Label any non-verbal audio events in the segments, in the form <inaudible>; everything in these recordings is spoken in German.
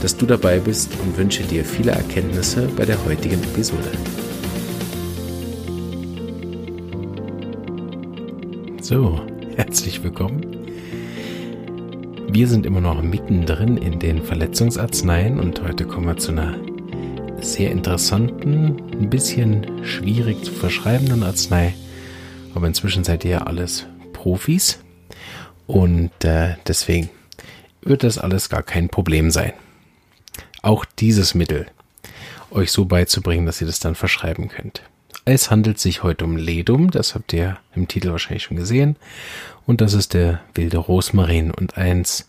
dass du dabei bist und wünsche dir viele Erkenntnisse bei der heutigen Episode. So, herzlich willkommen. Wir sind immer noch mittendrin in den Verletzungsarzneien und heute kommen wir zu einer sehr interessanten, ein bisschen schwierig zu verschreibenden Arznei. Aber inzwischen seid ihr ja alles Profis und äh, deswegen wird das alles gar kein Problem sein auch dieses Mittel euch so beizubringen, dass ihr das dann verschreiben könnt. Es handelt sich heute um Ledum, das habt ihr im Titel wahrscheinlich schon gesehen. Und das ist der wilde Rosmarin und eins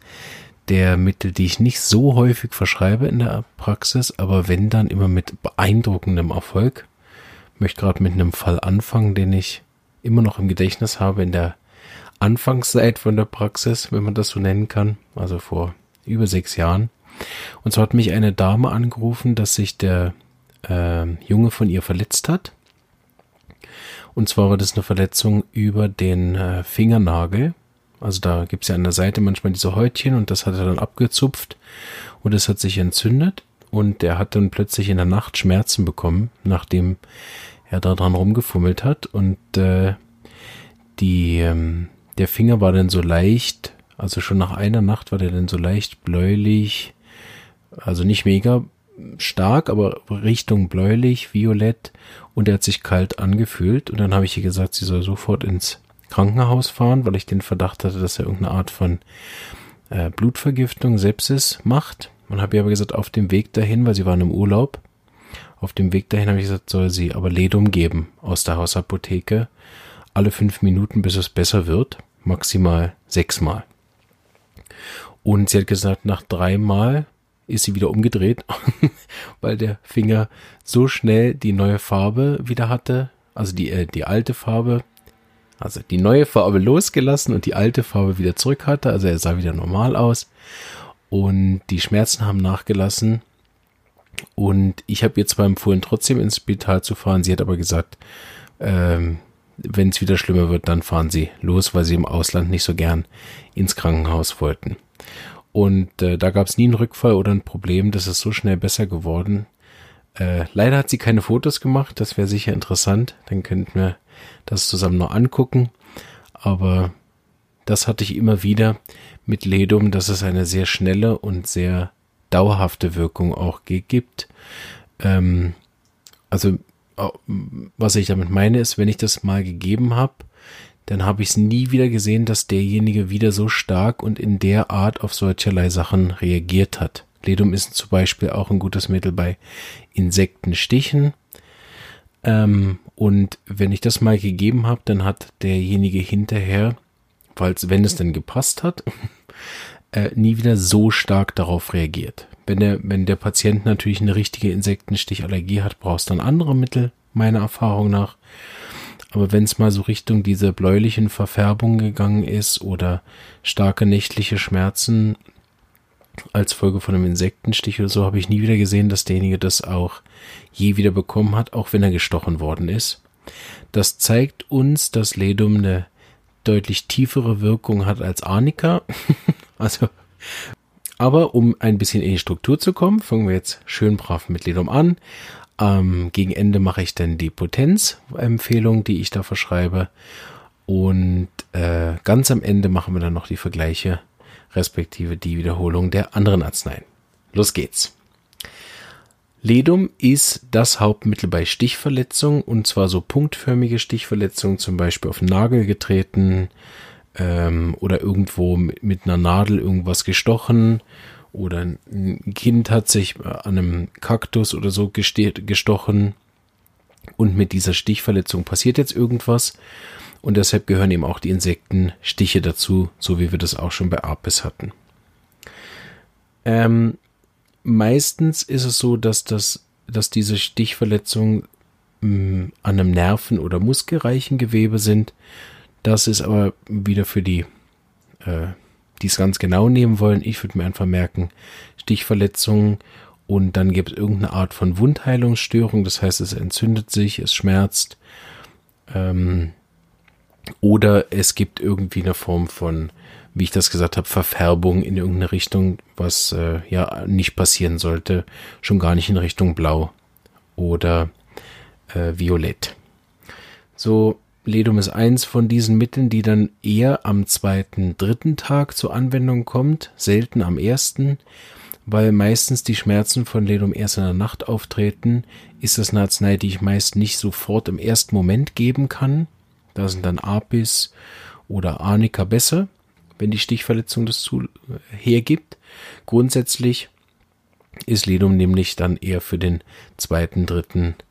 der Mittel, die ich nicht so häufig verschreibe in der Praxis, aber wenn dann immer mit beeindruckendem Erfolg. Ich möchte gerade mit einem Fall anfangen, den ich immer noch im Gedächtnis habe in der Anfangszeit von der Praxis, wenn man das so nennen kann, also vor über sechs Jahren. Und so hat mich eine Dame angerufen, dass sich der äh, Junge von ihr verletzt hat. Und zwar war das eine Verletzung über den äh, Fingernagel. Also da gibt es ja an der Seite manchmal diese Häutchen und das hat er dann abgezupft und es hat sich entzündet und er hat dann plötzlich in der Nacht Schmerzen bekommen, nachdem er da dran rumgefummelt hat und äh, die, ähm, der Finger war dann so leicht, also schon nach einer Nacht war der dann so leicht bläulich, also nicht mega stark, aber Richtung bläulich, violett. Und er hat sich kalt angefühlt. Und dann habe ich ihr gesagt, sie soll sofort ins Krankenhaus fahren, weil ich den Verdacht hatte, dass er irgendeine Art von äh, Blutvergiftung, Sepsis macht. Und habe ihr aber gesagt, auf dem Weg dahin, weil sie waren im Urlaub, auf dem Weg dahin habe ich gesagt, soll sie aber Ledum geben aus der Hausapotheke, alle fünf Minuten, bis es besser wird, maximal sechsmal. Und sie hat gesagt, nach dreimal ist sie wieder umgedreht, <laughs> weil der Finger so schnell die neue Farbe wieder hatte, also die, äh, die alte Farbe, also die neue Farbe losgelassen und die alte Farbe wieder zurück hatte, also er sah wieder normal aus und die Schmerzen haben nachgelassen. Und ich habe ihr zwar empfohlen, trotzdem ins Spital zu fahren, sie hat aber gesagt, ähm, wenn es wieder schlimmer wird, dann fahren sie los, weil sie im Ausland nicht so gern ins Krankenhaus wollten. Und äh, da gab es nie einen Rückfall oder ein Problem. Das ist so schnell besser geworden. Äh, leider hat sie keine Fotos gemacht. Das wäre sicher interessant. Dann könnten wir das zusammen noch angucken. Aber das hatte ich immer wieder mit Ledum, dass es eine sehr schnelle und sehr dauerhafte Wirkung auch gibt. Ähm, also was ich damit meine ist, wenn ich das mal gegeben habe, dann habe ich es nie wieder gesehen, dass derjenige wieder so stark und in der Art auf solcherlei Sachen reagiert hat. Ledum ist zum Beispiel auch ein gutes Mittel bei Insektenstichen. Ähm, und wenn ich das mal gegeben habe, dann hat derjenige hinterher, falls wenn es denn gepasst hat, <laughs> äh, nie wieder so stark darauf reagiert. Wenn der, wenn der Patient natürlich eine richtige Insektenstichallergie hat, brauchst du dann andere Mittel, meiner Erfahrung nach. Aber wenn es mal so Richtung diese bläulichen Verfärbung gegangen ist oder starke nächtliche Schmerzen als Folge von einem Insektenstich oder so, habe ich nie wieder gesehen, dass derjenige das auch je wieder bekommen hat, auch wenn er gestochen worden ist. Das zeigt uns, dass Ledum eine deutlich tiefere Wirkung hat als Arnika. <laughs> also, aber um ein bisschen in die Struktur zu kommen, fangen wir jetzt schön brav mit Ledum an. Ähm, gegen Ende mache ich dann die Potenzempfehlung, die ich da verschreibe. Und äh, ganz am Ende machen wir dann noch die Vergleiche, respektive die Wiederholung der anderen Arzneien. Los geht's. Ledum ist das Hauptmittel bei Stichverletzungen und zwar so punktförmige Stichverletzungen, zum Beispiel auf den Nagel getreten ähm, oder irgendwo mit, mit einer Nadel irgendwas gestochen oder ein Kind hat sich an einem Kaktus oder so gestochen und mit dieser Stichverletzung passiert jetzt irgendwas und deshalb gehören eben auch die Insektenstiche dazu, so wie wir das auch schon bei Apis hatten. Ähm, meistens ist es so, dass das dass diese Stichverletzungen mh, an einem nerven- oder muskelreichen Gewebe sind. Das ist aber wieder für die, äh, die es ganz genau nehmen wollen. Ich würde mir einfach merken, Stichverletzungen und dann gibt es irgendeine Art von Wundheilungsstörung. Das heißt, es entzündet sich, es schmerzt. Ähm, oder es gibt irgendwie eine Form von, wie ich das gesagt habe, Verfärbung in irgendeine Richtung, was äh, ja nicht passieren sollte. Schon gar nicht in Richtung Blau oder äh, Violett. So, Ledum ist eins von diesen Mitteln, die dann eher am zweiten, dritten Tag zur Anwendung kommt, selten am ersten. Weil meistens die Schmerzen von Ledum erst in der Nacht auftreten, ist das eine Arznei, die ich meist nicht sofort im ersten Moment geben kann. Da sind dann Apis oder Arnika besser, wenn die Stichverletzung das zu hergibt. Grundsätzlich ist Ledum nämlich dann eher für den zweiten, dritten Tag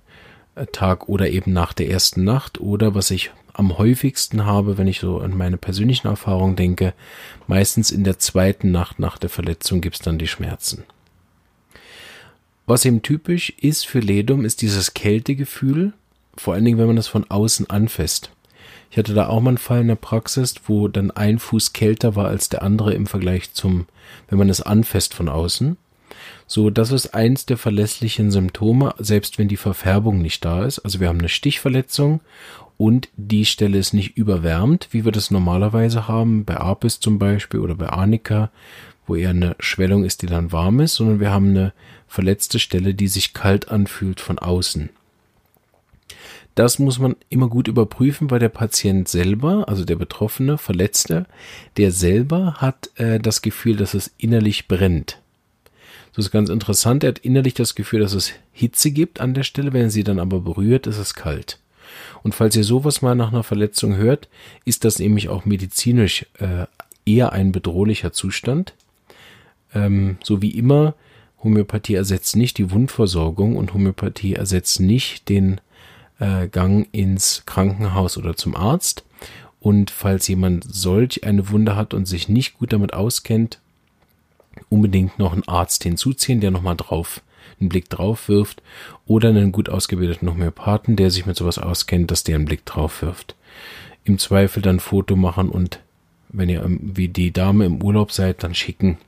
oder eben nach der ersten Nacht oder was ich am häufigsten habe, wenn ich so an meine persönlichen Erfahrungen denke, meistens in der zweiten Nacht nach der Verletzung gibt es dann die Schmerzen. Was eben typisch ist für Ledum, ist dieses Kältegefühl, vor allen Dingen, wenn man das von außen anfasst. Ich hatte da auch mal einen Fall in der Praxis, wo dann ein Fuß kälter war als der andere im Vergleich zum, wenn man es anfasst von außen. So, das ist eins der verlässlichen Symptome, selbst wenn die Verfärbung nicht da ist. Also wir haben eine Stichverletzung und die Stelle ist nicht überwärmt, wie wir das normalerweise haben, bei Apis zum Beispiel oder bei Arnika, wo eher eine Schwellung ist, die dann warm ist, sondern wir haben eine verletzte Stelle, die sich kalt anfühlt von außen. Das muss man immer gut überprüfen, weil der Patient selber, also der Betroffene, Verletzte, der selber hat äh, das Gefühl, dass es innerlich brennt. Das ist ganz interessant. Er hat innerlich das Gefühl, dass es Hitze gibt an der Stelle. Wenn er sie dann aber berührt, ist es kalt. Und falls ihr sowas mal nach einer Verletzung hört, ist das nämlich auch medizinisch äh, eher ein bedrohlicher Zustand. Ähm, so wie immer, Homöopathie ersetzt nicht die Wundversorgung und Homöopathie ersetzt nicht den äh, Gang ins Krankenhaus oder zum Arzt. Und falls jemand solch eine Wunde hat und sich nicht gut damit auskennt, unbedingt noch einen Arzt hinzuziehen, der nochmal drauf einen Blick drauf wirft oder einen gut ausgebildeten Homöopathen, der sich mit sowas auskennt, dass der einen Blick drauf wirft. Im Zweifel dann Foto machen und wenn ihr wie die Dame im Urlaub seid, dann schicken,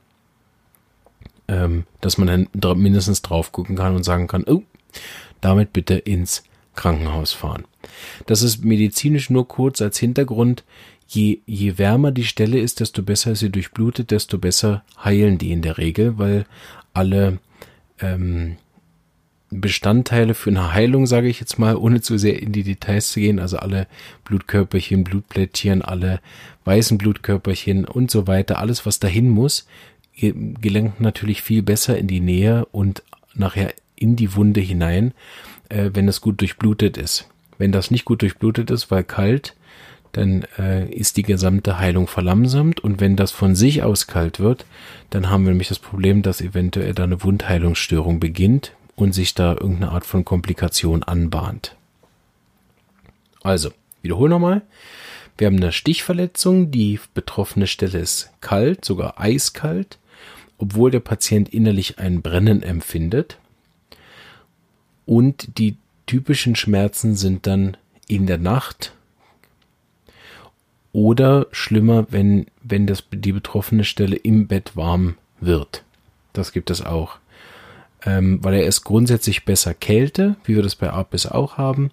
ähm, dass man dann mindestens drauf gucken kann und sagen kann, oh, damit bitte ins Krankenhaus fahren. Das ist medizinisch nur kurz als Hintergrund je, je wärmer die Stelle ist, desto besser sie durchblutet, desto besser heilen die in der Regel, weil alle ähm, Bestandteile für eine Heilung, sage ich jetzt mal, ohne zu sehr in die Details zu gehen, also alle Blutkörperchen, Blutplättchen, alle weißen Blutkörperchen und so weiter, alles, was dahin muss, gelangt natürlich viel besser in die Nähe und nachher in die Wunde hinein, äh, wenn es gut durchblutet ist. Wenn das nicht gut durchblutet ist, weil kalt, dann äh, ist die gesamte Heilung verlangsamt und wenn das von sich aus kalt wird, dann haben wir nämlich das Problem, dass eventuell da eine Wundheilungsstörung beginnt und sich da irgendeine Art von Komplikation anbahnt. Also, wiederhol nochmal. Wir haben eine Stichverletzung, die betroffene Stelle ist kalt, sogar eiskalt, obwohl der Patient innerlich ein Brennen empfindet. Und die typischen Schmerzen sind dann in der Nacht oder schlimmer, wenn, wenn das, die betroffene Stelle im Bett warm wird. Das gibt es auch. Ähm, weil er ist grundsätzlich besser Kälte, wie wir das bei Apis auch haben.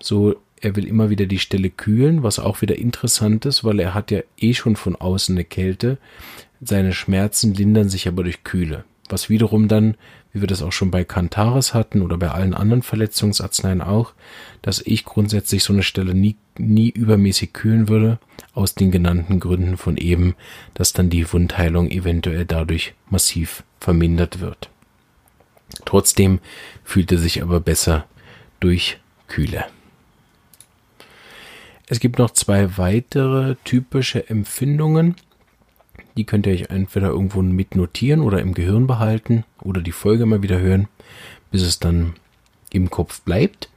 So, er will immer wieder die Stelle kühlen, was auch wieder interessant ist, weil er hat ja eh schon von außen eine Kälte. Seine Schmerzen lindern sich aber durch Kühle. Was wiederum dann wie wir das auch schon bei Cantaris hatten oder bei allen anderen Verletzungsarzneien auch, dass ich grundsätzlich so eine Stelle nie, nie übermäßig kühlen würde, aus den genannten Gründen von eben, dass dann die Wundheilung eventuell dadurch massiv vermindert wird. Trotzdem fühlt er sich aber besser durch Kühle. Es gibt noch zwei weitere typische Empfindungen, die könnt ihr euch entweder irgendwo mitnotieren oder im Gehirn behalten oder die Folge mal wieder hören, bis es dann im Kopf bleibt.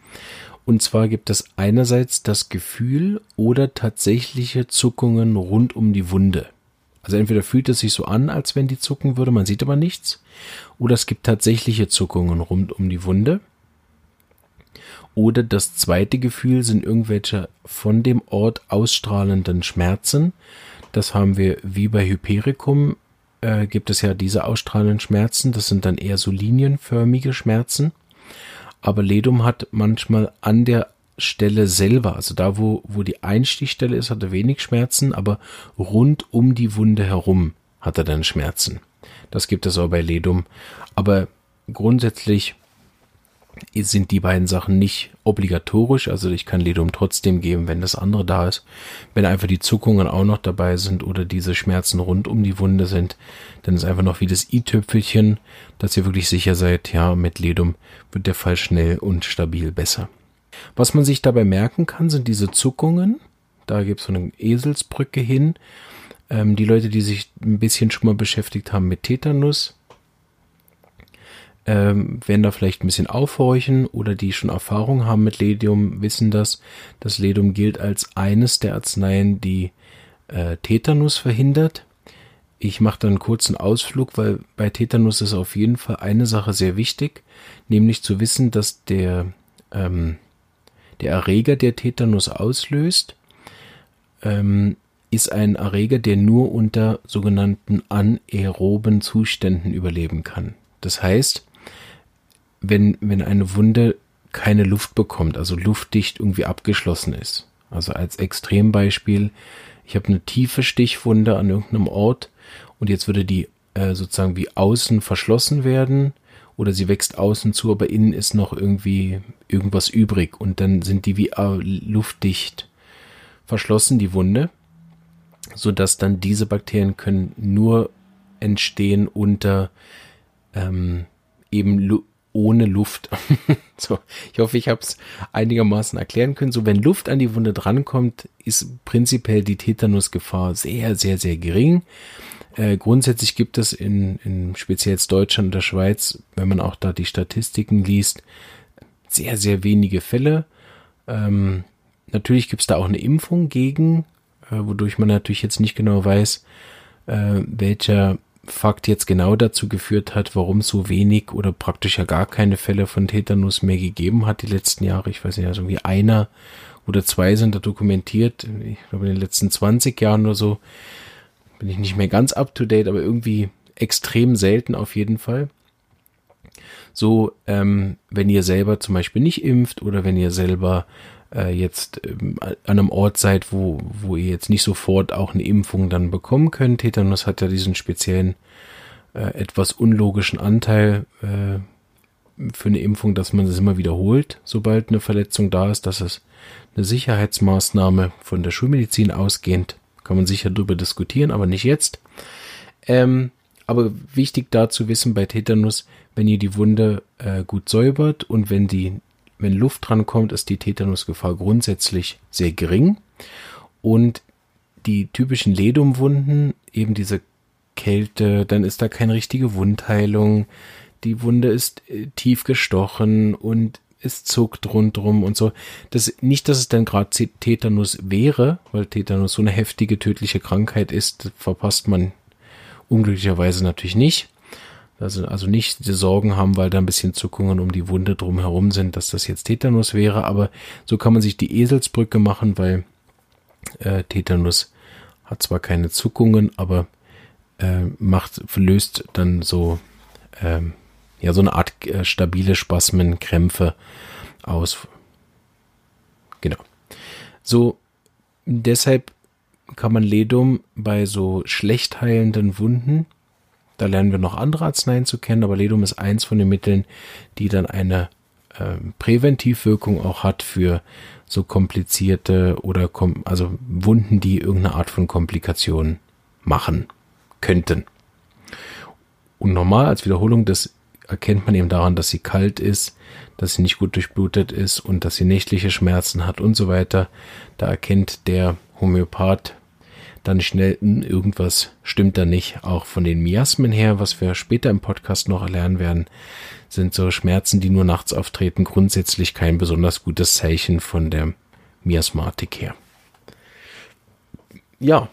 Und zwar gibt es einerseits das Gefühl oder tatsächliche Zuckungen rund um die Wunde. Also entweder fühlt es sich so an, als wenn die zucken würde, man sieht aber nichts, oder es gibt tatsächliche Zuckungen rund um die Wunde. Oder das zweite Gefühl sind irgendwelche von dem Ort ausstrahlenden Schmerzen. Das haben wir wie bei Hypericum, äh, gibt es ja diese ausstrahlenden Schmerzen. Das sind dann eher so linienförmige Schmerzen. Aber Ledum hat manchmal an der Stelle selber, also da, wo, wo die Einstichstelle ist, hat er wenig Schmerzen, aber rund um die Wunde herum hat er dann Schmerzen. Das gibt es auch bei Ledum. Aber grundsätzlich sind die beiden Sachen nicht obligatorisch. Also ich kann Ledum trotzdem geben, wenn das andere da ist. Wenn einfach die Zuckungen auch noch dabei sind oder diese Schmerzen rund um die Wunde sind, dann ist einfach noch wie das i-Tüpfelchen, dass ihr wirklich sicher seid, ja, mit Ledum wird der Fall schnell und stabil besser. Was man sich dabei merken kann, sind diese Zuckungen. Da gibt es so eine Eselsbrücke hin. Ähm, die Leute, die sich ein bisschen schon mal beschäftigt haben mit Tetanus, ähm, werden da vielleicht ein bisschen aufhorchen oder die schon Erfahrung haben mit Ledium, wissen das. Das Ledium gilt als eines der Arzneien, die äh, Tetanus verhindert. Ich mache da einen kurzen Ausflug, weil bei Tetanus ist auf jeden Fall eine Sache sehr wichtig, nämlich zu wissen, dass der, ähm, der Erreger, der Tetanus auslöst, ähm, ist ein Erreger, der nur unter sogenannten anaeroben Zuständen überleben kann. Das heißt, wenn, wenn eine Wunde keine Luft bekommt, also luftdicht irgendwie abgeschlossen ist. Also als Extrembeispiel, ich habe eine tiefe Stichwunde an irgendeinem Ort und jetzt würde die äh, sozusagen wie außen verschlossen werden oder sie wächst außen zu, aber innen ist noch irgendwie irgendwas übrig und dann sind die wie äh, luftdicht verschlossen, die Wunde, so dass dann diese Bakterien können nur entstehen unter ähm, eben Lu ohne Luft. <laughs> so, ich hoffe, ich habe es einigermaßen erklären können. So, wenn Luft an die Wunde drankommt, ist prinzipiell die Tetanusgefahr sehr, sehr, sehr gering. Äh, grundsätzlich gibt es in, in speziell Deutschland und der Schweiz, wenn man auch da die Statistiken liest, sehr, sehr wenige Fälle. Ähm, natürlich gibt es da auch eine Impfung gegen, äh, wodurch man natürlich jetzt nicht genau weiß, äh, welcher Fakt jetzt genau dazu geführt hat, warum so wenig oder praktisch ja gar keine Fälle von Tetanus mehr gegeben hat die letzten Jahre. Ich weiß nicht, also irgendwie einer oder zwei sind da dokumentiert. Ich glaube, in den letzten 20 Jahren oder so bin ich nicht mehr ganz up to date, aber irgendwie extrem selten auf jeden Fall. So, ähm, wenn ihr selber zum Beispiel nicht impft oder wenn ihr selber äh, jetzt ähm, an einem Ort seid, wo, wo ihr jetzt nicht sofort auch eine Impfung dann bekommen könnt. Tetanus hat ja diesen speziellen, äh, etwas unlogischen Anteil äh, für eine Impfung, dass man es immer wiederholt, sobald eine Verletzung da ist. Das ist eine Sicherheitsmaßnahme von der Schulmedizin ausgehend. Kann man sicher darüber diskutieren, aber nicht jetzt. Ähm, aber wichtig da zu wissen bei Tetanus, wenn ihr die Wunde äh, gut säubert und wenn die wenn Luft drankommt, ist die Tetanusgefahr grundsätzlich sehr gering. Und die typischen Ledumwunden, eben diese Kälte, dann ist da keine richtige Wundheilung. Die Wunde ist äh, tief gestochen und es zuckt rundrum und so. Das, nicht, dass es dann gerade Tetanus wäre, weil Tetanus so eine heftige tödliche Krankheit ist, verpasst man unglücklicherweise natürlich nicht also, also nicht die Sorgen haben, weil da ein bisschen Zuckungen um die Wunde drumherum sind, dass das jetzt Tetanus wäre, aber so kann man sich die Eselsbrücke machen, weil äh, Tetanus hat zwar keine Zuckungen, aber äh, macht, löst dann so, äh, ja, so eine Art äh, stabile Spasmen, Krämpfe aus. Genau. So, deshalb kann man Ledum bei so schlecht heilenden Wunden da lernen wir noch andere Arzneien zu kennen, aber Ledum ist eins von den Mitteln, die dann eine äh, Präventivwirkung auch hat für so komplizierte oder kom also Wunden, die irgendeine Art von Komplikation machen könnten. Und normal als Wiederholung, das erkennt man eben daran, dass sie kalt ist, dass sie nicht gut durchblutet ist und dass sie nächtliche Schmerzen hat und so weiter. Da erkennt der Homöopath dann schnell, hm, irgendwas stimmt da nicht. Auch von den Miasmen her, was wir später im Podcast noch erlernen werden, sind so Schmerzen, die nur nachts auftreten, grundsätzlich kein besonders gutes Zeichen von der Miasmatik her. Ja,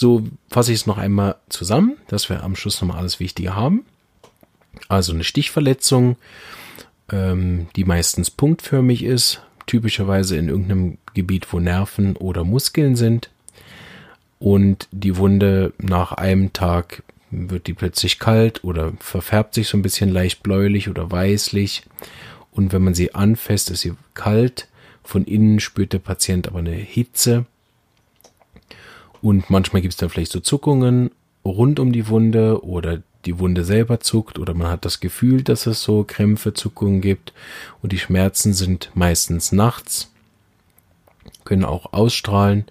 So fasse ich es noch einmal zusammen, dass wir am Schluss nochmal alles Wichtige haben. Also eine Stichverletzung, ähm, die meistens punktförmig ist, typischerweise in irgendeinem Gebiet, wo Nerven oder Muskeln sind. Und die Wunde nach einem Tag wird die plötzlich kalt oder verfärbt sich so ein bisschen leicht bläulich oder weißlich. Und wenn man sie anfasst, ist sie kalt. Von innen spürt der Patient aber eine Hitze. Und manchmal gibt es dann vielleicht so Zuckungen rund um die Wunde oder die Wunde selber zuckt oder man hat das Gefühl, dass es so Krämpfe, Zuckungen gibt und die Schmerzen sind meistens nachts, können auch ausstrahlen,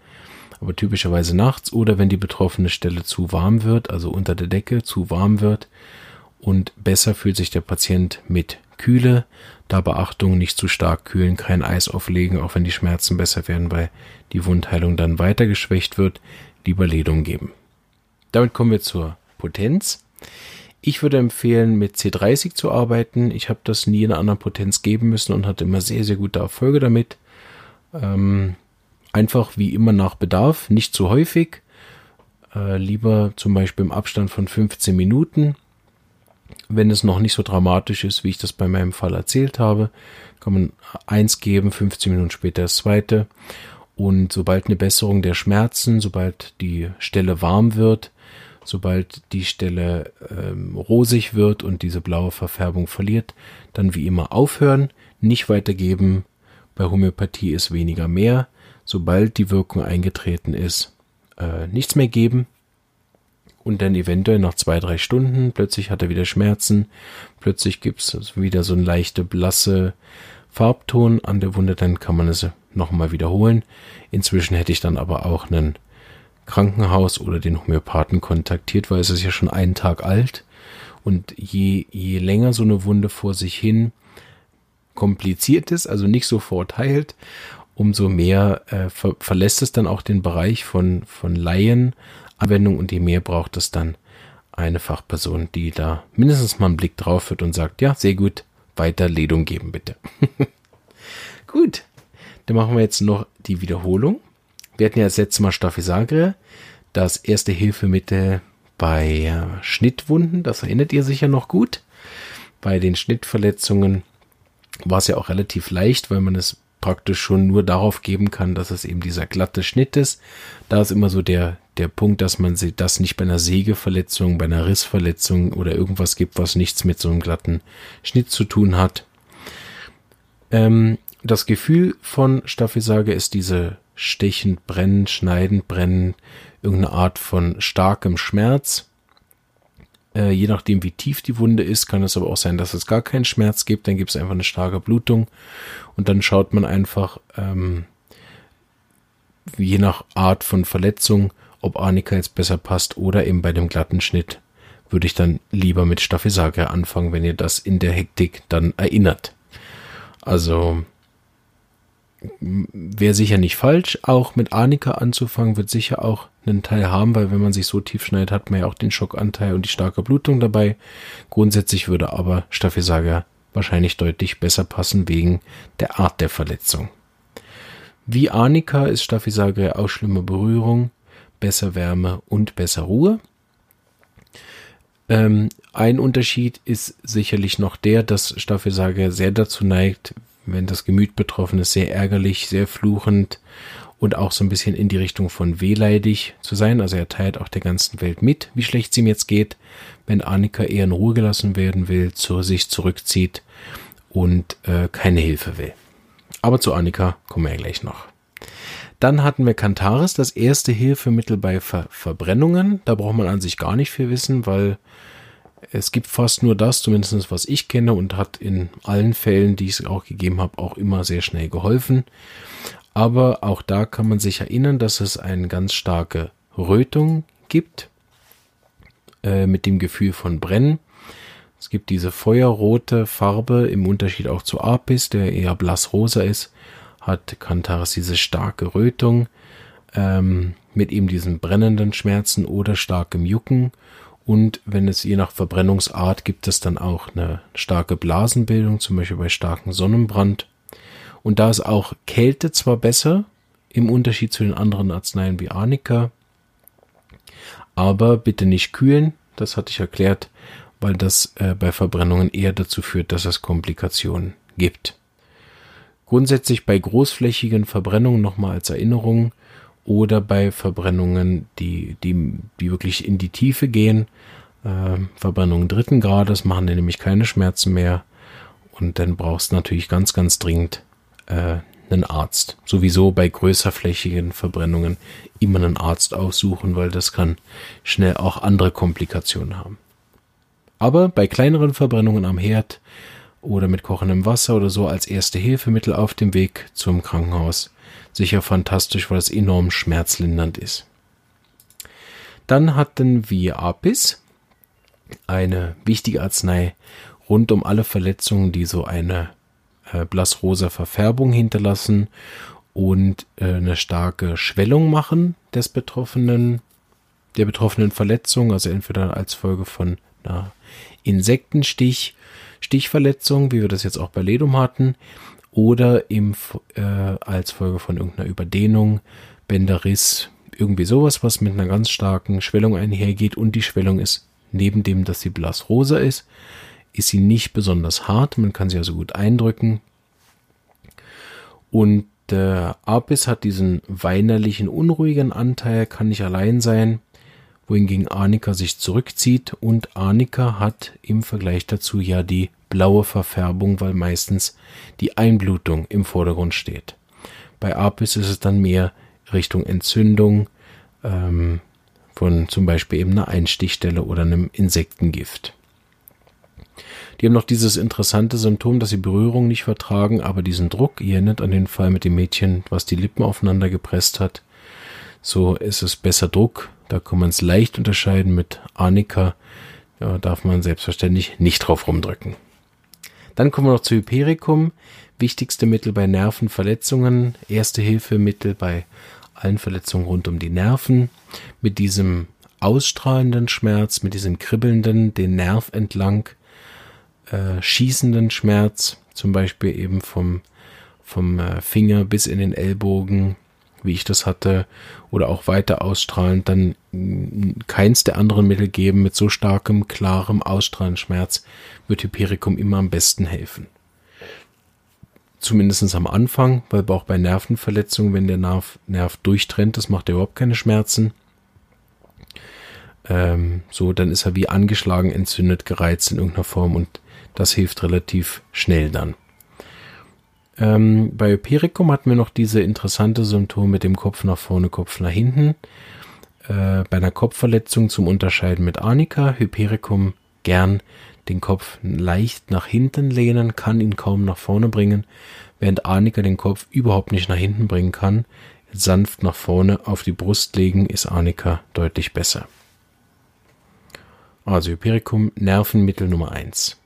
aber typischerweise nachts oder wenn die betroffene Stelle zu warm wird, also unter der Decke zu warm wird und besser fühlt sich der Patient mit Kühle, da Beachtung, nicht zu stark kühlen, kein Eis auflegen, auch wenn die Schmerzen besser werden, weil die Wundheilung dann weiter geschwächt wird, lieber Ledung geben. Damit kommen wir zur Potenz. Ich würde empfehlen, mit C30 zu arbeiten. Ich habe das nie in einer anderen Potenz geben müssen und hatte immer sehr, sehr gute Erfolge damit. Ähm, einfach wie immer nach Bedarf, nicht zu häufig. Äh, lieber zum Beispiel im Abstand von 15 Minuten. Wenn es noch nicht so dramatisch ist, wie ich das bei meinem Fall erzählt habe, kann man eins geben, 15 Minuten später das zweite. Und sobald eine Besserung der Schmerzen, sobald die Stelle warm wird, sobald die Stelle ähm, rosig wird und diese blaue Verfärbung verliert, dann wie immer aufhören, nicht weitergeben. Bei Homöopathie ist weniger mehr. Sobald die Wirkung eingetreten ist, äh, nichts mehr geben. Und dann eventuell nach zwei, drei Stunden, plötzlich hat er wieder Schmerzen, plötzlich gibt's wieder so ein leichte blasse Farbton an der Wunde, dann kann man es nochmal wiederholen. Inzwischen hätte ich dann aber auch einen Krankenhaus oder den Homöopathen kontaktiert, weil es ist ja schon einen Tag alt. Und je, je länger so eine Wunde vor sich hin kompliziert ist, also nicht sofort heilt, umso mehr äh, ver verlässt es dann auch den Bereich von, von Laienanwendung und je mehr braucht es dann eine Fachperson, die da mindestens mal einen Blick drauf wird und sagt, ja, sehr gut, weiter Ledung geben bitte. <laughs> gut, dann machen wir jetzt noch die Wiederholung. Wir hatten ja das letzte Mal Staphysagre, das erste Hilfemittel bei äh, Schnittwunden, das erinnert ihr sicher noch gut. Bei den Schnittverletzungen war es ja auch relativ leicht, weil man es praktisch schon nur darauf geben kann, dass es eben dieser glatte Schnitt ist. Da ist immer so der, der Punkt, dass man das nicht bei einer Sägeverletzung, bei einer Rissverletzung oder irgendwas gibt, was nichts mit so einem glatten Schnitt zu tun hat. Ähm, das Gefühl von Staphysage ist diese stechend brennen, schneidend brennen, irgendeine Art von starkem Schmerz. Äh, je nachdem, wie tief die Wunde ist, kann es aber auch sein, dass es gar keinen Schmerz gibt. Dann gibt es einfach eine starke Blutung und dann schaut man einfach, ähm, je nach Art von Verletzung, ob Arnika jetzt besser passt oder eben bei dem glatten Schnitt würde ich dann lieber mit Staphysagre anfangen, wenn ihr das in der Hektik dann erinnert. Also wäre sicher nicht falsch, auch mit Arnika anzufangen, wird sicher auch einen Teil haben, weil wenn man sich so tief schneidet, hat man ja auch den Schockanteil und die starke Blutung dabei. Grundsätzlich würde aber Staphysagre wahrscheinlich deutlich besser passen wegen der Art der Verletzung. Wie Arnika ist Staphysagre auch schlimme Berührung, besser Wärme und besser Ruhe. Ähm, ein Unterschied ist sicherlich noch der, dass Staphysagre sehr dazu neigt, wenn das Gemüt betroffen ist, sehr ärgerlich, sehr fluchend und auch so ein bisschen in die Richtung von wehleidig zu sein. Also er teilt auch der ganzen Welt mit, wie schlecht es ihm jetzt geht, wenn Annika eher in Ruhe gelassen werden will, zu sich zurückzieht und äh, keine Hilfe will. Aber zu Annika kommen wir ja gleich noch. Dann hatten wir Cantaris, das erste Hilfemittel bei Ver Verbrennungen. Da braucht man an sich gar nicht viel wissen, weil es gibt fast nur das, zumindest was ich kenne und hat in allen Fällen, die ich auch gegeben habe, auch immer sehr schnell geholfen. Aber auch da kann man sich erinnern, dass es eine ganz starke Rötung gibt äh, mit dem Gefühl von Brennen. Es gibt diese feuerrote Farbe im Unterschied auch zu Apis, der eher blassrosa ist, hat Cantaris diese starke Rötung ähm, mit eben diesen brennenden Schmerzen oder starkem Jucken und wenn es je nach Verbrennungsart gibt es dann auch eine starke Blasenbildung, zum Beispiel bei starkem Sonnenbrand. Und da ist auch Kälte zwar besser, im Unterschied zu den anderen Arzneien wie Arnika, Aber bitte nicht kühlen, das hatte ich erklärt, weil das äh, bei Verbrennungen eher dazu führt, dass es Komplikationen gibt. Grundsätzlich bei großflächigen Verbrennungen nochmal als Erinnerung oder bei Verbrennungen, die, die, die wirklich in die Tiefe gehen, äh, Verbrennungen dritten Grades machen dir nämlich keine Schmerzen mehr und dann brauchst du natürlich ganz, ganz dringend äh, einen Arzt. Sowieso bei größerflächigen Verbrennungen immer einen Arzt aussuchen, weil das kann schnell auch andere Komplikationen haben. Aber bei kleineren Verbrennungen am Herd oder mit kochendem Wasser oder so als erste Hilfemittel auf dem Weg zum Krankenhaus sicher fantastisch, weil es enorm schmerzlindernd ist. Dann hatten wir Apis, eine wichtige Arznei rund um alle Verletzungen, die so eine äh, blassrosa Verfärbung hinterlassen und äh, eine starke Schwellung machen des betroffenen, der betroffenen Verletzung, also entweder als Folge von einer Insektenstich, Stichverletzung, wie wir das jetzt auch bei Ledum hatten, oder im, äh, als Folge von irgendeiner Überdehnung, Bänderriss, irgendwie sowas, was mit einer ganz starken Schwellung einhergeht und die Schwellung ist neben dem, dass sie blassrosa ist, ist sie nicht besonders hart, man kann sie also gut eindrücken. Und der Apis hat diesen weinerlichen, unruhigen Anteil, kann nicht allein sein, wohingegen Arnika sich zurückzieht und Arnika hat im Vergleich dazu ja die blaue Verfärbung, weil meistens die Einblutung im Vordergrund steht. Bei Apis ist es dann mehr Richtung Entzündung ähm, von zum Beispiel eben einer Einstichstelle oder einem Insektengift. Die haben noch dieses interessante Symptom, dass sie Berührung nicht vertragen, aber diesen Druck, ihr erinnert an den Fall mit dem Mädchen, was die Lippen aufeinander gepresst hat. So ist es besser Druck. Da kann man es leicht unterscheiden mit Arnika. Da darf man selbstverständlich nicht drauf rumdrücken. Dann kommen wir noch zu Hypericum. Wichtigste Mittel bei Nervenverletzungen. Erste Hilfemittel bei allen Verletzungen rund um die Nerven. Mit diesem ausstrahlenden Schmerz, mit diesem kribbelnden, den Nerv entlang äh, schießenden Schmerz, zum Beispiel eben vom, vom äh, Finger bis in den Ellbogen, wie ich das hatte, oder auch weiter ausstrahlend, dann mm, keins der anderen Mittel geben mit so starkem, klarem, ausstrahlenden Schmerz, wird Hypericum immer am besten helfen. Zumindest am Anfang, weil auch bei Nervenverletzungen, wenn der Nerv, Nerv durchtrennt, das macht er überhaupt keine Schmerzen. Ähm, so, dann ist er wie angeschlagen, entzündet, gereizt in irgendeiner Form und das hilft relativ schnell dann. Ähm, bei Hypericum hatten wir noch diese interessante Symptom mit dem Kopf nach vorne, Kopf nach hinten. Äh, bei einer Kopfverletzung zum Unterscheiden mit Arnika, Hypericum gern den Kopf leicht nach hinten lehnen, kann ihn kaum nach vorne bringen, während Arnika den Kopf überhaupt nicht nach hinten bringen kann. Sanft nach vorne auf die Brust legen ist Arnika deutlich besser. Also Hypericum Nervenmittel Nummer eins.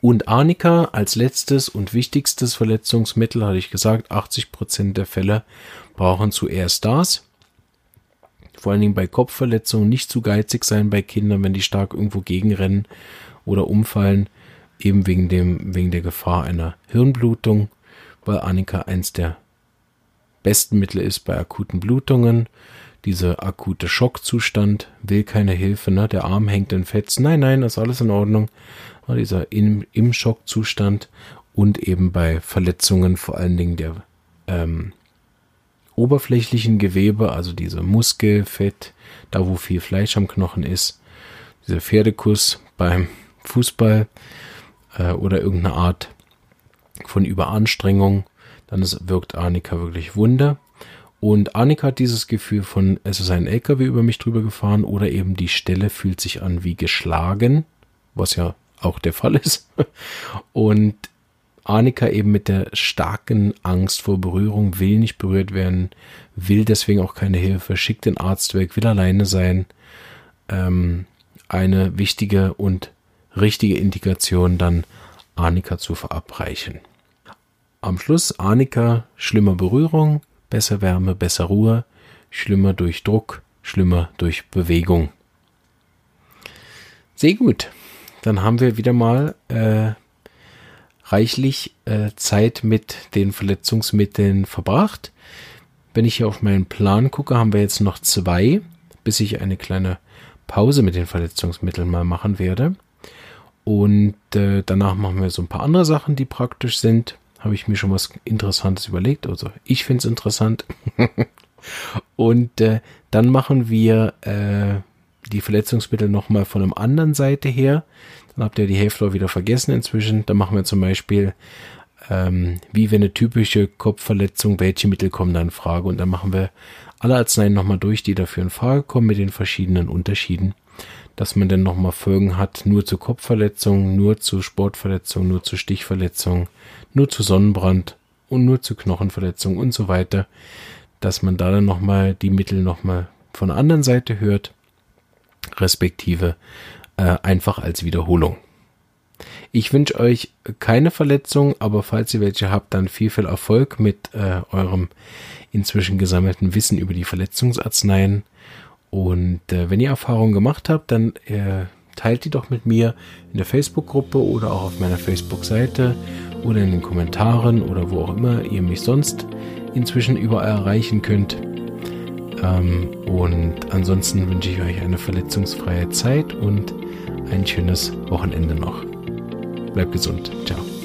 Und Arnika als letztes und wichtigstes Verletzungsmittel, hatte ich gesagt, 80% der Fälle brauchen zuerst das. Vor allen Dingen bei Kopfverletzungen nicht zu geizig sein bei Kindern, wenn die stark irgendwo gegenrennen oder umfallen, eben wegen dem, wegen der Gefahr einer Hirnblutung, weil Arnika eins der besten Mittel ist bei akuten Blutungen. Dieser akute Schockzustand will keine Hilfe, ne? Der Arm hängt in Fetzen. Nein, nein, ist alles in Ordnung dieser im, im Schockzustand und eben bei Verletzungen vor allen Dingen der ähm, oberflächlichen Gewebe, also diese Muskelfett, da wo viel Fleisch am Knochen ist, dieser Pferdekuss beim Fußball äh, oder irgendeine Art von Überanstrengung, dann ist, wirkt Arnika wirklich Wunder. Und Arnika hat dieses Gefühl von, es ist ein LKW über mich drüber gefahren oder eben die Stelle fühlt sich an wie geschlagen, was ja auch der Fall ist. <laughs> Und Annika eben mit der starken Angst vor Berührung will nicht berührt werden, will deswegen auch keine Hilfe, schickt den Arzt weg, will alleine sein. Ähm, eine wichtige und richtige Indikation dann Annika zu verabreichen. Am Schluss Annika, schlimmer Berührung, besser Wärme, besser Ruhe, schlimmer durch Druck, schlimmer durch Bewegung. Sehr gut dann haben wir wieder mal äh, reichlich äh, Zeit mit den Verletzungsmitteln verbracht. Wenn ich hier auf meinen Plan gucke, haben wir jetzt noch zwei bis ich eine kleine Pause mit den Verletzungsmitteln mal machen werde. Und äh, danach machen wir so ein paar andere Sachen, die praktisch sind. Habe ich mir schon was Interessantes überlegt. Also ich finde es interessant. <laughs> Und äh, dann machen wir äh, die Verletzungsmittel nochmal von einer anderen Seite her. Dann habt ihr die Hälfte auch wieder vergessen inzwischen. Dann machen wir zum Beispiel, ähm, wie wenn eine typische Kopfverletzung, welche Mittel kommen da in Frage. Und dann machen wir alle Arzneien nochmal durch, die dafür in Frage kommen mit den verschiedenen Unterschieden. Dass man dann nochmal Folgen hat, nur zu Kopfverletzungen, nur zu Sportverletzungen, nur zu Stichverletzungen, nur zu Sonnenbrand und nur zu Knochenverletzungen und so weiter. Dass man da dann nochmal die Mittel nochmal von der anderen Seite hört respektive äh, einfach als Wiederholung. Ich wünsche euch keine Verletzung, aber falls ihr welche habt, dann viel, viel Erfolg mit äh, eurem inzwischen gesammelten Wissen über die Verletzungsarzneien. Und äh, wenn ihr Erfahrungen gemacht habt, dann äh, teilt die doch mit mir in der Facebook-Gruppe oder auch auf meiner Facebook-Seite oder in den Kommentaren oder wo auch immer ihr mich sonst inzwischen überall erreichen könnt. Ähm, und ansonsten wünsche ich euch eine verletzungsfreie Zeit und ein schönes Wochenende noch. Bleibt gesund. Ciao.